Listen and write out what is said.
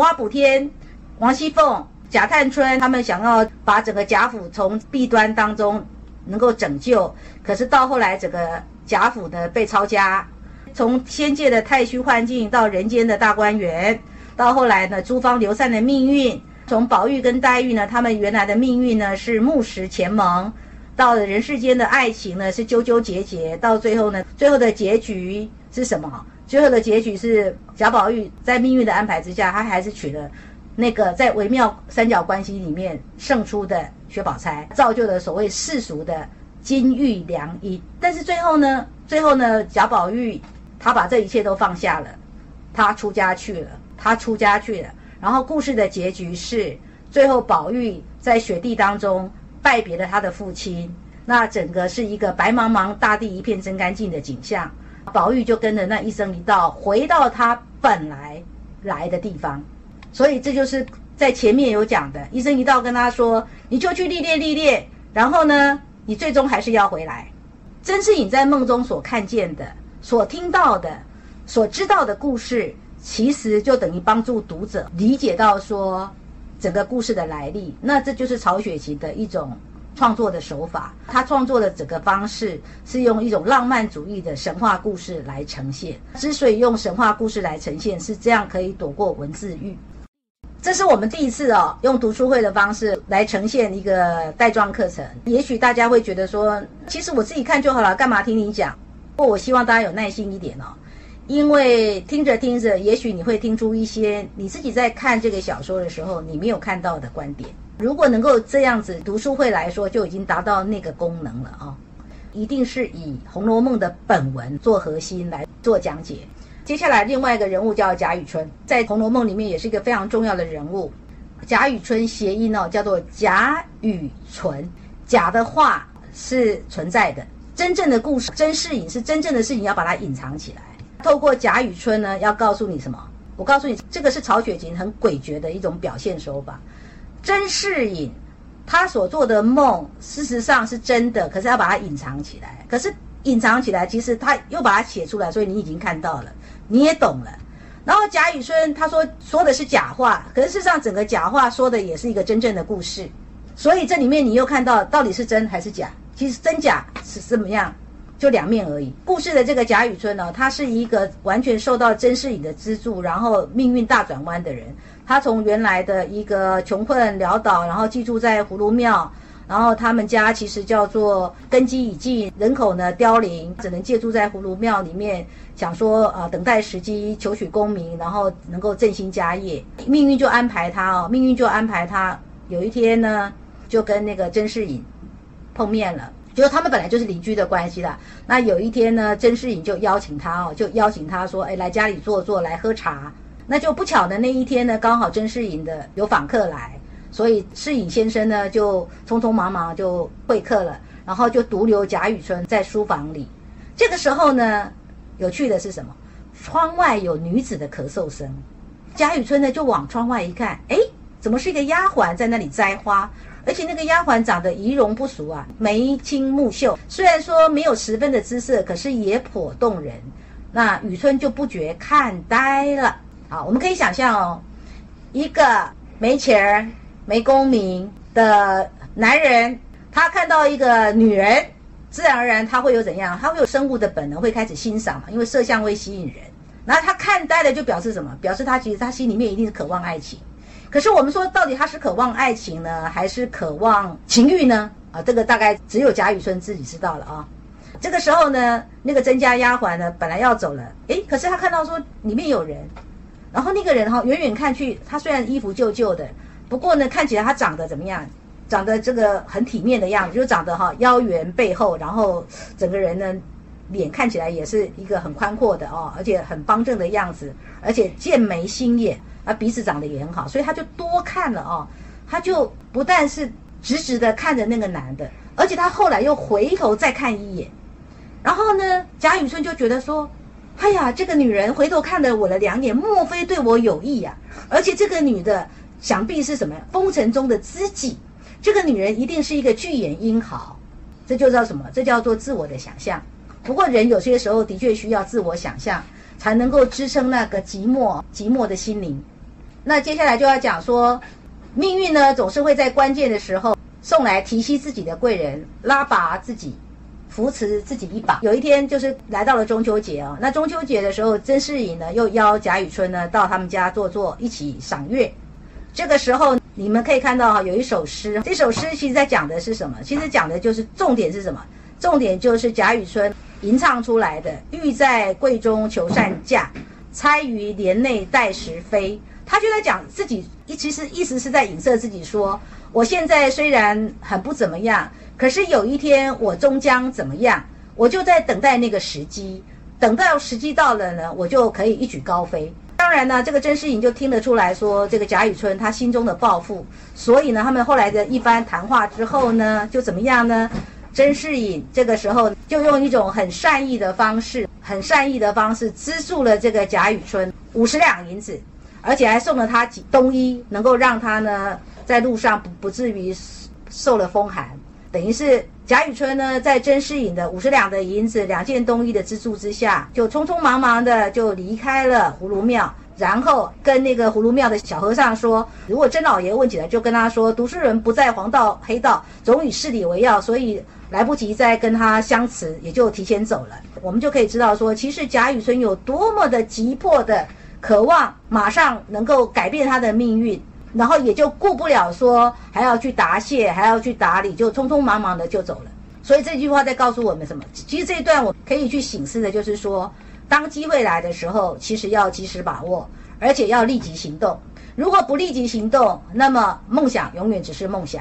娲补天、王熙凤、贾探春他们想要把整个贾府从弊端当中能够拯救，可是到后来整个贾府呢被抄家，从仙界的太虚幻境到人间的大观园，到后来呢诸方流散的命运，从宝玉跟黛玉呢他们原来的命运呢是木石前盟。到人世间的爱情呢，是纠纠结结，到最后呢，最后的结局是什么？最后的结局是贾宝玉在命运的安排之下，他还是娶了那个在微妙三角关系里面胜出的薛宝钗，造就了所谓世俗的金玉良姻。但是最后呢，最后呢，贾宝玉他把这一切都放下了，他出家去了，他出家去了。然后故事的结局是，最后宝玉在雪地当中。拜别了他的父亲，那整个是一个白茫茫大地一片真干净的景象。宝玉就跟着那一生一道回到他本来来的地方，所以这就是在前面有讲的，一生一道跟他说，你就去历练历练，然后呢，你最终还是要回来。甄士隐在梦中所看见的、所听到的、所知道的故事，其实就等于帮助读者理解到说。整个故事的来历，那这就是曹雪芹的一种创作的手法。他创作的整个方式是用一种浪漫主义的神话故事来呈现。之所以用神话故事来呈现，是这样可以躲过文字狱。这是我们第一次哦，用读书会的方式来呈现一个带状课程。也许大家会觉得说，其实我自己看就好了，干嘛听你讲？不过我希望大家有耐心一点哦。因为听着听着，也许你会听出一些你自己在看这个小说的时候你没有看到的观点。如果能够这样子读书会来说，就已经达到那个功能了啊！一定是以《红楼梦》的本文做核心来做讲解。接下来另外一个人物叫贾雨村，在《红楼梦》里面也是一个非常重要的人物。贾雨村谐音哦，叫做贾雨存。假的话是存在的，真正的故事真事隐是真正的事情，要把它隐藏起来。透过贾雨村呢，要告诉你什么？我告诉你，这个是曹雪芹很诡谲的一种表现手法。甄士隐他所做的梦，事实上是真的，可是要把它隐藏起来。可是隐藏起来，其实他又把它写出来，所以你已经看到了，你也懂了。然后贾雨村他说说的是假话，可是事实上整个假话说的也是一个真正的故事。所以这里面你又看到到底是真还是假？其实真假是怎么样？就两面而已。故事的这个贾雨村呢，他是一个完全受到甄士隐的资助，然后命运大转弯的人。他从原来的一个穷困潦倒，然后寄住在葫芦庙，然后他们家其实叫做根基已尽，人口呢凋零，只能借住在葫芦庙里面，想说啊等待时机求取功名，然后能够振兴家业。命运就安排他哦，命运就安排他有一天呢，就跟那个甄士隐碰面了。就是他们本来就是邻居的关系啦。那有一天呢，甄士隐就邀请他哦，就邀请他说：“哎，来家里坐坐，来喝茶。”那就不巧的那一天呢，刚好甄士隐的有访客来，所以士隐先生呢就匆匆忙忙就会客了，然后就独留贾雨村在书房里。这个时候呢，有趣的是什么？窗外有女子的咳嗽声。贾雨村呢就往窗外一看，哎，怎么是一个丫鬟在那里摘花？而且那个丫鬟长得仪容不俗啊，眉清目秀，虽然说没有十分的姿色，可是也颇动人。那雨村就不觉看呆了。好，我们可以想象哦，一个没钱儿、没功名的男人，他看到一个女人，自然而然他会有怎样？他会有生物的本能，会开始欣赏嘛，因为色相会吸引人。那他看呆了，就表示什么？表示他其实他心里面一定是渴望爱情。可是我们说，到底他是渴望爱情呢，还是渴望情欲呢？啊，这个大概只有贾雨村自己知道了啊。这个时候呢，那个甄家丫鬟呢，本来要走了，诶，可是他看到说里面有人，然后那个人哈，远远看去，他虽然衣服旧旧的，不过呢，看起来他长得怎么样？长得这个很体面的样子，就长得哈腰圆背厚，然后整个人呢，脸看起来也是一个很宽阔的哦，而且很方正的样子，而且剑眉星眼。啊，鼻子长得也很好，所以他就多看了哦。他就不但是直直的看着那个男的，而且他后来又回头再看一眼。然后呢，贾雨村就觉得说：“哎呀，这个女人回头看了我的两眼，莫非对我有意呀？而且这个女的想必是什么风尘中的知己，这个女人一定是一个巨眼英豪。这就叫什么？这叫做自我的想象。不过人有些时候的确需要自我想象。”才能够支撑那个寂寞、寂寞的心灵。那接下来就要讲说，命运呢总是会在关键的时候送来提携自己的贵人，拉拔自己，扶持自己一把。有一天就是来到了中秋节啊，那中秋节的时候，甄士隐呢又邀贾雨村呢到他们家坐坐，一起赏月。这个时候你们可以看到哈，有一首诗，这首诗其实在讲的是什么？其实讲的就是重点是什么？重点就是贾雨村吟唱出来的“欲在贵中求善价，猜于帘内待时飞”。他就在讲自己，其实意思是在影射自己说：我现在虽然很不怎么样，可是有一天我终将怎么样？我就在等待那个时机，等到时机到了呢，我就可以一举高飞。当然呢，这个甄士隐就听得出来说，这个贾雨村他心中的抱负，所以呢，他们后来的一番谈话之后呢，就怎么样呢？甄士隐这个时候就用一种很善意的方式，很善意的方式资助了这个贾雨村五十两银子，而且还送了他几冬衣，能够让他呢在路上不不至于受了风寒。等于是贾雨村呢，在甄士隐的五十两的银子、两件冬衣的资助之下，就匆匆忙忙的就离开了葫芦庙。然后跟那个葫芦庙的小和尚说，如果甄老爷问起来，就跟他说，读书人不在黄道黑道，总以事理为要，所以来不及再跟他相辞，也就提前走了。我们就可以知道说，其实贾雨村有多么的急迫的渴望，马上能够改变他的命运，然后也就顾不了说还要去答谢，还要去打理，就匆匆忙忙的就走了。所以这句话在告诉我们什么？其实这一段我可以去醒思的，就是说。当机会来的时候，其实要及时把握，而且要立即行动。如果不立即行动，那么梦想永远只是梦想。